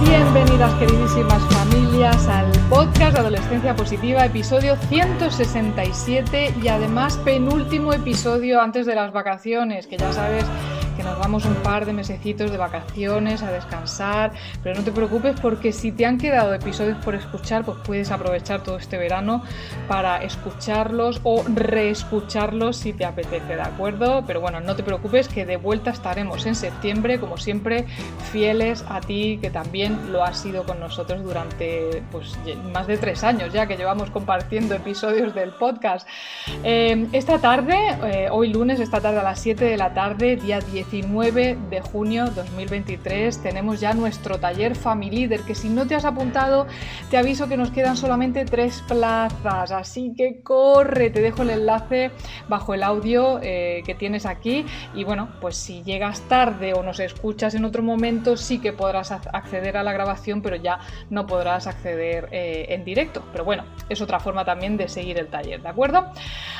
Bienvenidas queridísimas familias al podcast Adolescencia Positiva, episodio 167 y además penúltimo episodio antes de las vacaciones, que ya sabes que nos vamos un par de mesecitos de vacaciones a descansar, pero no te preocupes porque si te han quedado episodios por escuchar, pues puedes aprovechar todo este verano para escucharlos o reescucharlos si te apetece, ¿de acuerdo? Pero bueno, no te preocupes que de vuelta estaremos en septiembre, como siempre, fieles a ti, que también lo has sido con nosotros durante pues, más de tres años ya que llevamos compartiendo episodios del podcast. Eh, esta tarde, eh, hoy lunes, esta tarde a las 7 de la tarde, día 10 19 de junio 2023 tenemos ya nuestro taller Family Leader, que si no te has apuntado, te aviso que nos quedan solamente tres plazas, así que corre, te dejo el enlace bajo el audio eh, que tienes aquí y bueno, pues si llegas tarde o nos escuchas en otro momento, sí que podrás acceder a la grabación, pero ya no podrás acceder eh, en directo. Pero bueno, es otra forma también de seguir el taller, ¿de acuerdo?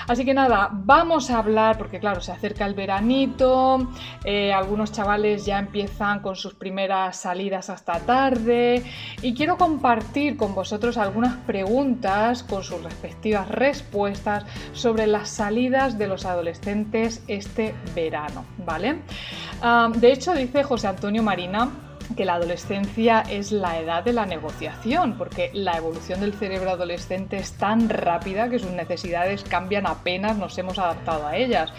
Así que nada, vamos a hablar, porque claro, se acerca el veranito, eh, algunos chavales ya empiezan con sus primeras salidas hasta tarde y quiero compartir con vosotros algunas preguntas con sus respectivas respuestas sobre las salidas de los adolescentes este verano, ¿vale? Ah, de hecho, dice José Antonio Marina, que la adolescencia es la edad de la negociación, porque la evolución del cerebro adolescente es tan rápida que sus necesidades cambian apenas nos hemos adaptado a ellas.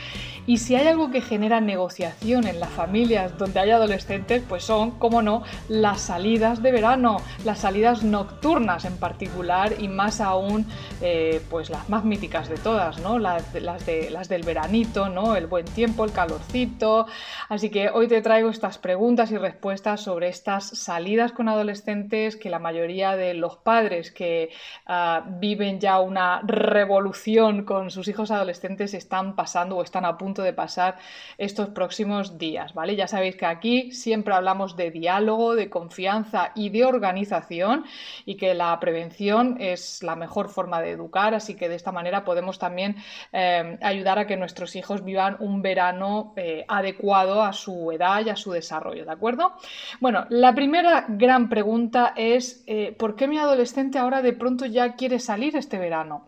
Y si hay algo que genera negociación en las familias donde hay adolescentes, pues son, como no, las salidas de verano, las salidas nocturnas en particular y más aún, eh, pues las más míticas de todas, ¿no? Las, las, de, las del veranito, ¿no? El buen tiempo, el calorcito. Así que hoy te traigo estas preguntas y respuestas sobre estas salidas con adolescentes que la mayoría de los padres que ah, viven ya una revolución con sus hijos adolescentes están pasando o están a punto de pasar estos próximos días, ¿vale? Ya sabéis que aquí siempre hablamos de diálogo, de confianza y de organización y que la prevención es la mejor forma de educar, así que de esta manera podemos también eh, ayudar a que nuestros hijos vivan un verano eh, adecuado a su edad y a su desarrollo, ¿de acuerdo? La primera gran pregunta es eh, ¿por qué mi adolescente ahora de pronto ya quiere salir este verano?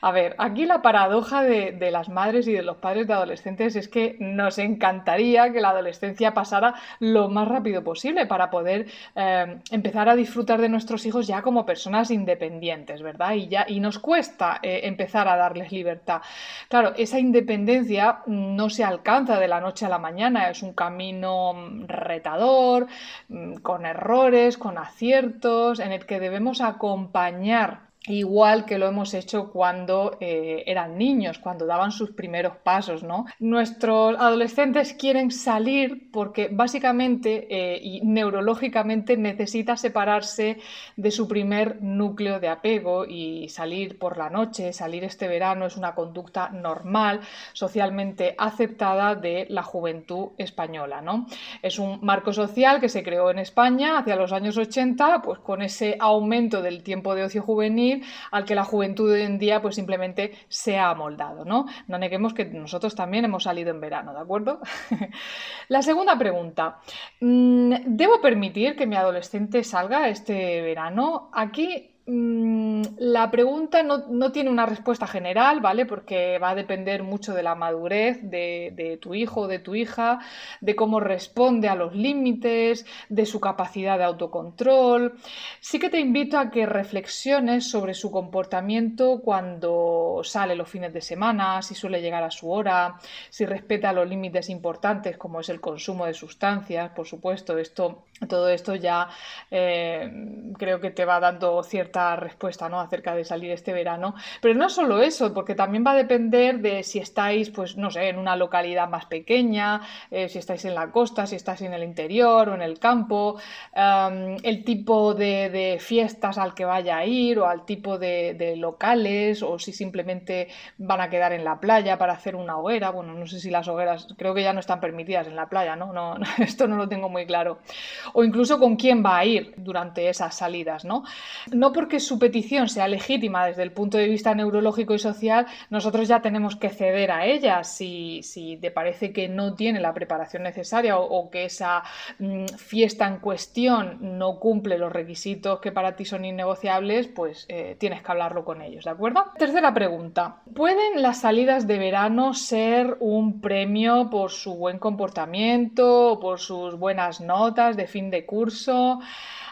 A ver, aquí la paradoja de, las madres y de los padres de adolescentes es que nos encantaría que la adolescencia pasara lo más rápido posible para poder eh, empezar a disfrutar de nuestros hijos ya como personas independientes, ¿verdad? Y, ya, y nos cuesta eh, empezar a darles libertad. Claro, esa independencia no se alcanza de la noche a la mañana, es un camino retador, mm, con errores, con aciertos, en el que debemos acompañar igual que lo hemos hecho cuando eh, eran niños, cuando daban sus primeros pasos. Nuestros adolescentes quieren salir porque básicamente eh, y neurológicamente necesita separarse de su primer núcleo de apego y salir por la noche, salir este verano es una conducta normal, socialmente aceptada de la juventud española. Es un marco social que se creó en España hacia los años 80, pues con ese aumento del tiempo de ocio juvenil al que la juventud hoy en día pues simplemente se ha amoldado, ¿no? No neguemos que nosotros también hemos salido en verano, ¿de acuerdo? la segunda pregunta, mm, ¿debo permitir que mi adolescente salga este verano? Aquí la pregunta no, tiene una respuesta general, ¿vale? Porque va a depender mucho de la madurez de, tu hijo o de tu hija, de cómo responde a los límites, de su capacidad de autocontrol. Sí que te invito a que reflexiones sobre su comportamiento cuando sale los fines de semana, si suele llegar a su hora, si respeta los límites importantes como es el consumo de sustancias, por supuesto, esto, todo esto ya eh, creo que te va dando cierta respuesta, ¿no? acerca de salir este verano. Pero no solo eso, porque también va a depender de si estáis, pues no sé, en una localidad más pequeña, eh, si estáis en la costa, si estáis en el interior o en el campo, el tipo de, fiestas al que vaya a ir o al tipo de, locales o si simplemente van a quedar en la playa para hacer una hoguera. Bueno, no sé si las hogueras creo que ya no están permitidas en la playa, ¿no? no esto no lo tengo muy claro. O incluso con quién va a ir durante esas salidas, ¿no? No porque su petición sea legítima desde el punto de vista neurológico y social, nosotros ya tenemos que ceder a ella si, si te parece que no tiene la preparación necesaria o, que esa mm, fiesta en cuestión no cumple los requisitos que para ti son innegociables, pues eh, tienes que hablarlo con ellos, ¿de acuerdo? Tercera pregunta. ¿Pueden las salidas de verano ser un premio por su buen comportamiento, por sus buenas notas de fin de curso?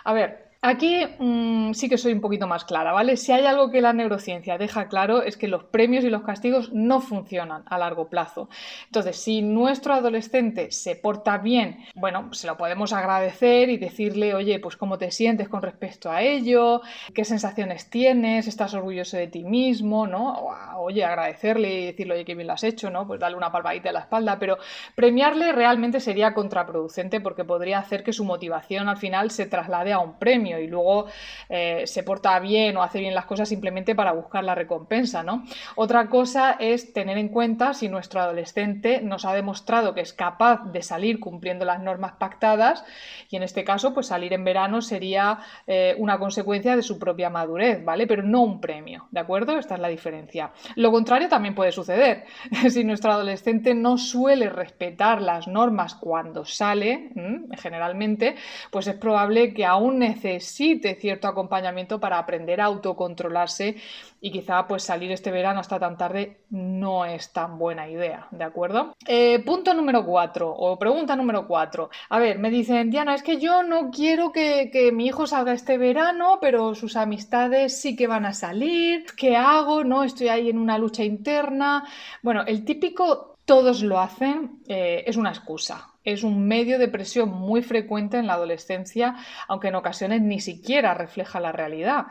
A ver, Aquí mm, sí que soy un poquito más clara, ¿vale? Si hay algo que la neurociencia deja claro es que los premios y los castigos no funcionan a largo plazo. Entonces, si nuestro adolescente se porta bien, bueno, se lo podemos agradecer y decirle, oye, pues cómo te sientes con respecto a ello, qué sensaciones tienes, estás orgulloso de ti mismo, ¿no? oye, agradecerle y decirle, oye, qué bien lo has hecho, ¿no? Pues darle una palmadita a la espalda, pero premiarle realmente sería contraproducente porque podría hacer que su motivación al final se traslade a un premio y luego eh, se porta bien o hace bien las cosas simplemente para buscar la recompensa, ¿no? Otra cosa es tener en cuenta si nuestro adolescente nos ha demostrado que es capaz de salir cumpliendo las normas pactadas y en este caso pues salir en verano sería eh, una consecuencia de su propia madurez, ¿vale? Pero no un premio, ¿de acuerdo? Esta es la diferencia. Lo contrario también puede suceder. si nuestro adolescente no suele respetar las normas cuando sale, generalmente, pues es probable que aún necesite necesite cierto acompañamiento para aprender a autocontrolarse y quizá pues salir este verano hasta tan tarde no es tan buena idea, ¿de acuerdo? Eh, punto número cuatro o pregunta número cuatro. A ver, me dicen, Diana, es que yo no quiero que, que mi hijo salga este verano, pero sus amistades sí que van a salir. ¿Qué hago? No, estoy ahí en una lucha interna. Bueno, el típico todos lo hacen eh, es una excusa es un medio de presión muy frecuente en la adolescencia, aunque en ocasiones ni siquiera refleja la realidad.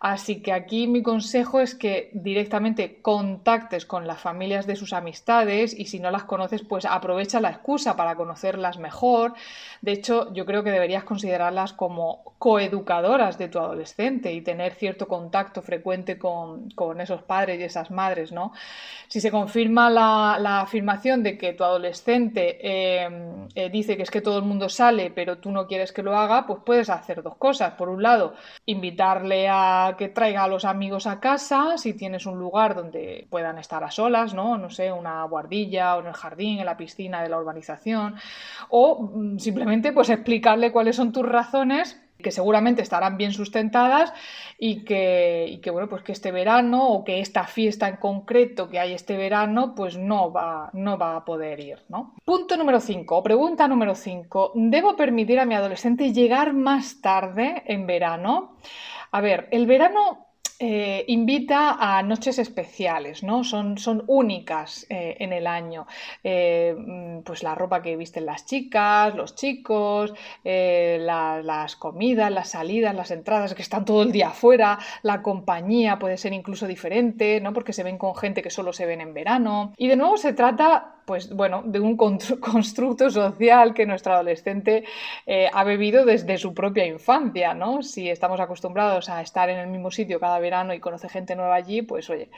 Así que aquí mi consejo es que directamente contactes con las familias de sus amistades y si no las conoces, pues aprovecha la excusa para conocerlas mejor. De hecho, yo creo que deberías considerarlas como coeducadoras de tu adolescente y tener cierto contacto frecuente con, esos padres y esas madres, ¿no? Si se confirma la, afirmación de que tu adolescente em, eh, dice que es que todo el mundo sale, pero tú no quieres que lo haga, pues puedes hacer dos cosas. Por un lado, invitarle a que traiga a los amigos a casa, si tienes un lugar donde puedan estar a solas, ¿no? No sé, una guardilla o en el jardín, en la piscina de la urbanización, o mm, simplemente pues explicarle cuáles son tus razones que seguramente estarán bien sustentadas y que, bueno, pues que este verano o que esta fiesta en concreto que hay este verano, pues no va, no va a poder ir, ¿no? Punto número 5, pregunta número 5. ¿Debo permitir a mi adolescente llegar más tarde en verano? A ver, el verano eh, invita a noches especiales, ¿no? Son, son únicas eh, en el año. Eh, mm, pues la ropa que visten las chicas, los chicos, las comidas, las salidas, las entradas, que están todo el día afuera, la compañía puede ser incluso diferente, ¿no? Porque se ven con gente que solo se ven en verano. Y de nuevo se trata pues bueno, de un constructo social que nuestro adolescente eh, ha bebido desde su propia infancia, ¿no? Si estamos acostumbrados a estar en el mismo sitio cada verano y conoce gente nueva allí, pues oye,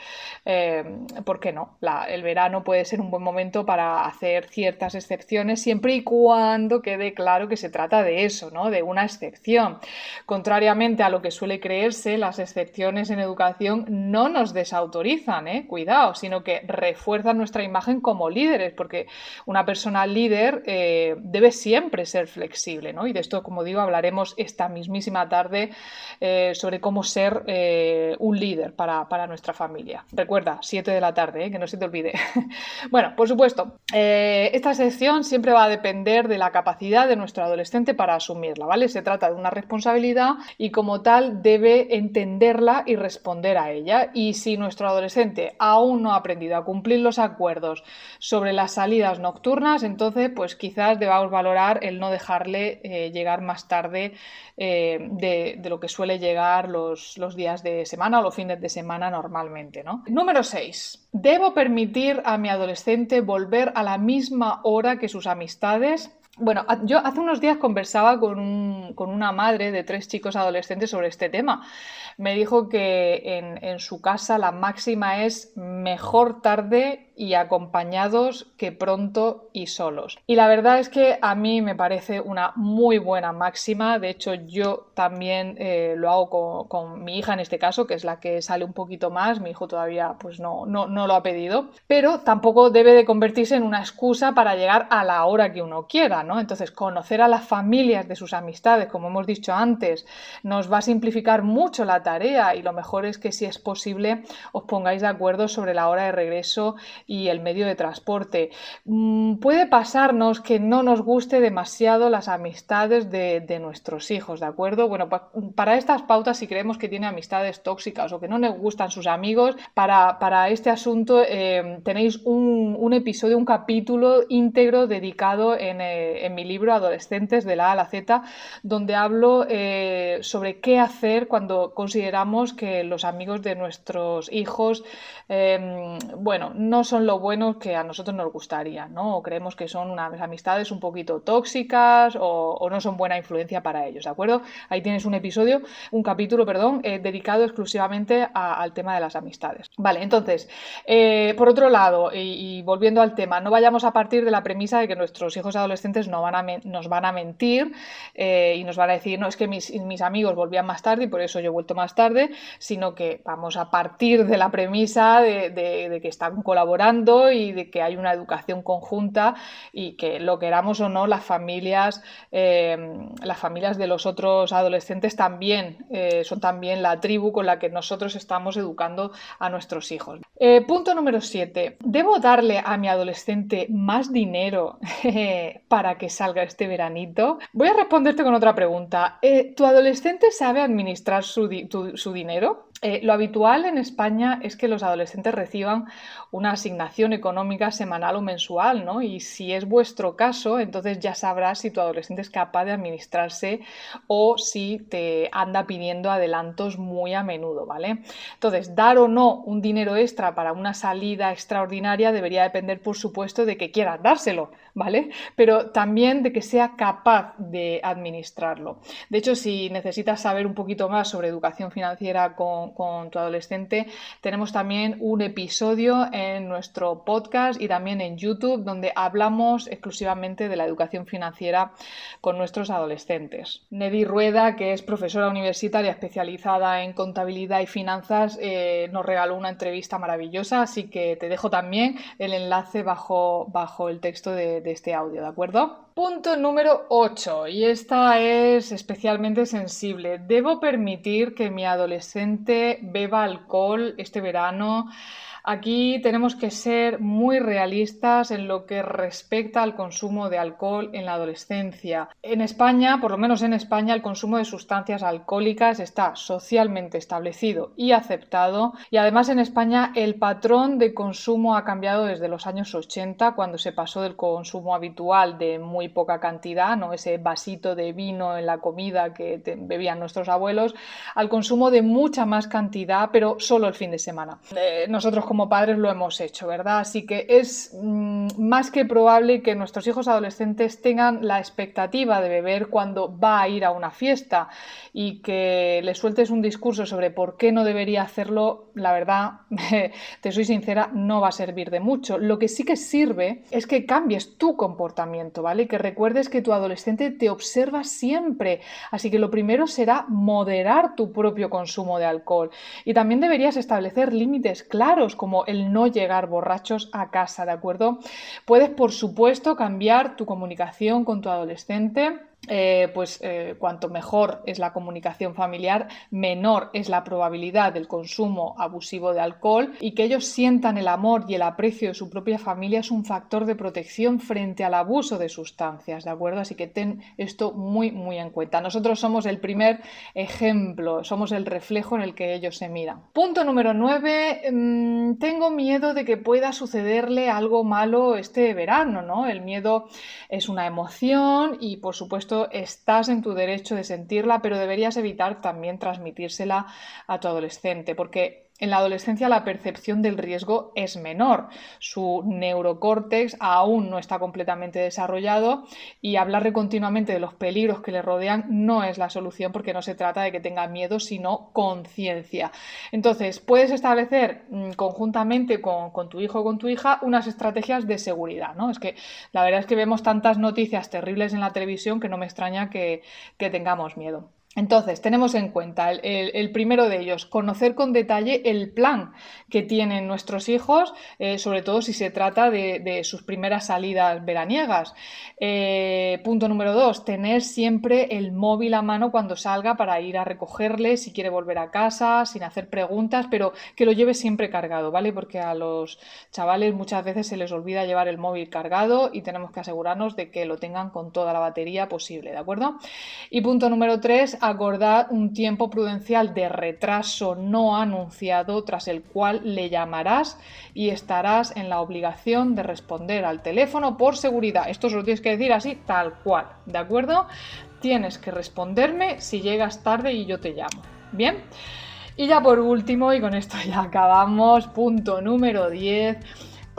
eh, ¿por qué no? el verano puede ser un buen momento para hacer ciertas excepciones siempre y cuando quede claro que se trata de eso, ¿no? De una excepción. Contrariamente a lo que suele creerse, las excepciones en educación no nos desautorizan, ¿eh? Cuidado, sino que refuerzan nuestra imagen como líder porque una persona líder eh, debe siempre ser flexible, ¿no? Y de esto, como digo, hablaremos esta mismísima tarde eh, sobre cómo ser eh, un líder para, nuestra familia. Recuerda, 7 de la tarde, que no se te olvide. bueno, por supuesto, esta sección siempre va a depender de la capacidad de nuestro adolescente para asumirla, ¿vale? Se trata de una responsabilidad y como tal debe entenderla y responder a ella. Y si nuestro adolescente aún no ha aprendido a cumplir los acuerdos sobre las salidas nocturnas, entonces pues quizás debamos valorar el no dejarle eh, llegar más tarde eh, de, lo que suele llegar los, los, días de semana o los fines de semana normalmente. ¿no? Número 6. ¿Debo permitir a mi adolescente volver a la misma hora que sus amistades? Bueno, yo hace unos días conversaba con, con, una madre de tres chicos adolescentes sobre este tema. Me dijo que en su casa la máxima es mejor tarde y acompañados que pronto y solos. Y la verdad es que a mí me parece una muy buena máxima. De hecho, yo también eh, lo hago con, mi hija en este caso, que es la que sale un poquito más. Mi hijo todavía pues no, no, no lo ha pedido. Pero tampoco debe de convertirse en una excusa para llegar a la hora que uno quiera, ¿no? Entonces, conocer a las familias de sus amistades, como hemos dicho antes, nos va a simplificar mucho la tarea y lo mejor es que si es posible os pongáis de acuerdo sobre la hora de regreso y el medio de transporte. Mm, puede pasarnos que no nos guste demasiado las amistades de, nuestros hijos, ¿de acuerdo? Bueno, para estas pautas, si creemos que tiene amistades tóxicas o que no nos gustan sus amigos, para, este asunto eh, tenéis un, episodio, un capítulo íntegro dedicado eh, en, mi libro Adolescentes de la A a la Z, donde hablo eh, sobre qué hacer cuando consideramos que los amigos de nuestros hijos, bueno, no son lo bueno que a nosotros nos gustaría, ¿no? O creemos que son unas amistades un poquito tóxicas o, no son buena influencia para ellos, ¿de acuerdo? Ahí tienes un episodio, un capítulo, perdón, eh, dedicado exclusivamente al tema de las amistades. Vale, entonces, eh, por otro lado, y, volviendo al tema, no vayamos a partir de la premisa de que nuestros hijos adolescentes no van a nos van a mentir eh, y nos van a decir, no, es que mis, amigos volvían más tarde y por eso yo he vuelto más tarde, sino que vamos a partir de la premisa de que están colaborando y de que hay una educación conjunta y que lo queramos o no, las familias, eh, las familias de los otros adolescentes también eh, son también la tribu con la que nosotros estamos educando a nuestros hijos. Eh, punto número 7. ¿Debo darle a mi adolescente más dinero para que salga este veranito? Voy a responderte con otra pregunta. ¿Tu adolescente sabe administrar su, su dinero? Eh, lo habitual en España es que los adolescentes reciban una asignación económica semanal o mensual, ¿no? Y si es vuestro caso, entonces ya sabrás si tu adolescente es capaz de administrarse o si te anda pidiendo adelantos muy a menudo, ¿vale? Entonces, dar o no un dinero extra para una salida extraordinaria debería depender, por supuesto, de que quieras dárselo, ¿vale? Pero también de que sea capaz de administrarlo. De hecho, si necesitas saber un poquito más sobre educación financiera con tu adolescente, tenemos también un episodio en nuestro podcast y también en YouTube donde hablamos exclusivamente de la educación financiera con nuestros adolescentes. Neddy Rueda, que es profesora universitaria especializada en contabilidad y finanzas, eh, nos regaló una entrevista maravillosa, así que te dejo también el enlace bajo, bajo el texto de, de este audio, ¿de acuerdo? Punto número 8, y esta es especialmente sensible. ¿Debo permitir que mi adolescente beba alcohol este verano? Aquí tenemos que ser muy realistas en lo que respecta al consumo de alcohol en la adolescencia. En España, por lo menos en España, el consumo de sustancias alcohólicas está socialmente establecido y aceptado y además en España el patrón de consumo ha cambiado desde los años 80 cuando se pasó del consumo habitual de muy poca cantidad, no ese vasito de vino en la comida que bebían nuestros abuelos, al consumo de mucha más cantidad, pero solo el fin de semana. Eh, nosotros como padres lo hemos hecho, ¿verdad? Así que es mm, más que probable que nuestros hijos adolescentes tengan la expectativa de beber cuando va a ir a una fiesta y que le sueltes un discurso sobre por qué no debería hacerlo, la verdad, te soy sincera, no va a servir de mucho. Lo que sí que sirve es que cambies tu comportamiento, ¿vale? Que recuerdes que tu adolescente te observa siempre. Así que lo primero será moderar tu propio consumo de alcohol. Y también deberías establecer límites claros como el no llegar borrachos a casa, ¿de acuerdo? Puedes, por supuesto, cambiar tu comunicación con tu adolescente eh, pues eh, cuanto mejor es la comunicación familiar, menor es la probabilidad del consumo abusivo de alcohol y que ellos sientan el amor y el aprecio de su propia familia es un factor de protección frente al abuso de sustancias, ¿de acuerdo? Así que ten esto muy, muy en cuenta. Nosotros somos el primer ejemplo, somos el reflejo en el que ellos se miran. Punto número 9. Mm, tengo miedo de que pueda sucederle algo malo este verano, ¿no? El miedo es una emoción y, por supuesto, estás en tu derecho de sentirla, pero deberías evitar también transmitírsela a tu adolescente, porque en la adolescencia la percepción del riesgo es menor, su neurocórtex aún no está completamente desarrollado y hablarle continuamente de los peligros que le rodean no es la solución porque no se trata de que tenga miedo, sino conciencia. Entonces, puedes establecer mm, conjuntamente con, tu hijo o con tu hija unas estrategias de seguridad. ¿no? Es que la verdad es que vemos tantas noticias terribles en la televisión que no me extraña que tengamos miedo. Entonces, tenemos en cuenta el, primero de ellos, conocer con detalle el plan que tienen nuestros hijos, eh, sobre todo si se trata de, sus primeras salidas veraniegas. Eh, punto número dos, tener siempre el móvil a mano cuando salga para ir a recogerle, si quiere volver a casa, sin hacer preguntas, pero que lo lleve siempre cargado, ¿vale? Porque a los chavales muchas veces se les olvida llevar el móvil cargado y tenemos que asegurarnos de que lo tengan con toda la batería posible, ¿de acuerdo? Y punto número tres, acordar un tiempo prudencial de retraso no anunciado tras el cual le llamarás y estarás en la obligación de responder al teléfono por seguridad. Esto se lo tienes que decir así tal cual, ¿de acuerdo? Tienes que responderme si llegas tarde y yo te llamo. Bien. Y ya por último, y con esto ya acabamos, punto número 10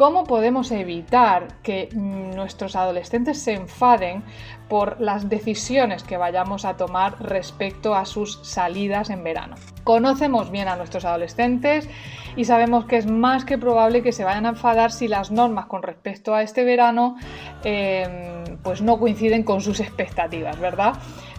¿Cómo podemos evitar que nuestros adolescentes se enfaden por las decisiones que vayamos a tomar respecto a sus salidas en verano? Conocemos bien a nuestros adolescentes y sabemos que es más que probable que se vayan a enfadar si las normas con respecto a este verano em, pues no coinciden con sus expectativas, ¿verdad?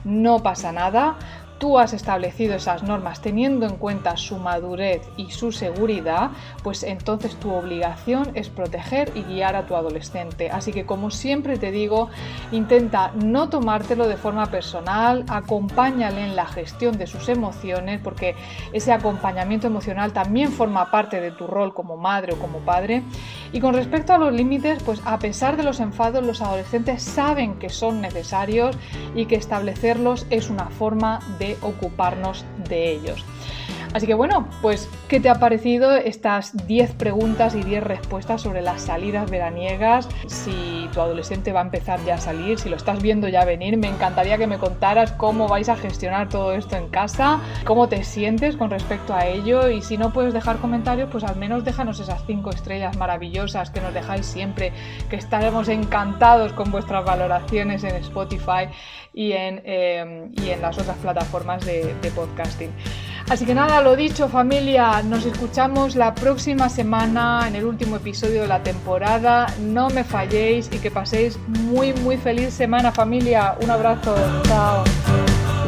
No pasa nada tú has establecido esas normas teniendo en cuenta su madurez y su seguridad, pues entonces tu obligación es proteger y guiar a tu adolescente. Así que como siempre te digo, intenta no tomártelo de forma personal, acompáñale en la gestión de sus emociones, porque ese acompañamiento emocional también forma parte de tu rol como madre o como padre. Y con respecto a los límites, pues a pesar de los enfados, los adolescentes saben que son necesarios y que establecerlos es una forma de ocuparnos de ellos. Así que bueno, pues ¿qué te ha parecido estas 10 preguntas y 10 respuestas sobre las salidas veraniegas? Si tu adolescente va a empezar ya a salir, si lo estás viendo ya venir, me encantaría que me contaras cómo vais a gestionar todo esto en casa, cómo te sientes con respecto a ello y si no puedes dejar comentarios, pues al menos déjanos esas 5 estrellas maravillosas que nos dejáis siempre, que estaremos encantados con vuestras valoraciones en Spotify y en, eh, y en las otras plataformas de podcasting. Así que nada, lo dicho familia, nos escuchamos la próxima semana en el último episodio de la temporada. No me falléis y que paséis muy muy feliz semana familia. Un abrazo, chao.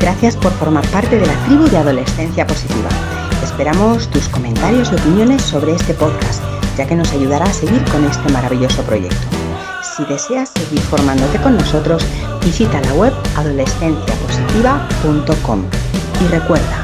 Gracias por formar parte de la tribu de Adolescencia Positiva. Esperamos tus comentarios y opiniones sobre este podcast, ya que nos ayudará a seguir con este maravilloso proyecto. Si deseas seguir formándote con nosotros, visita la web adolescenciapositiva.com y recuerda,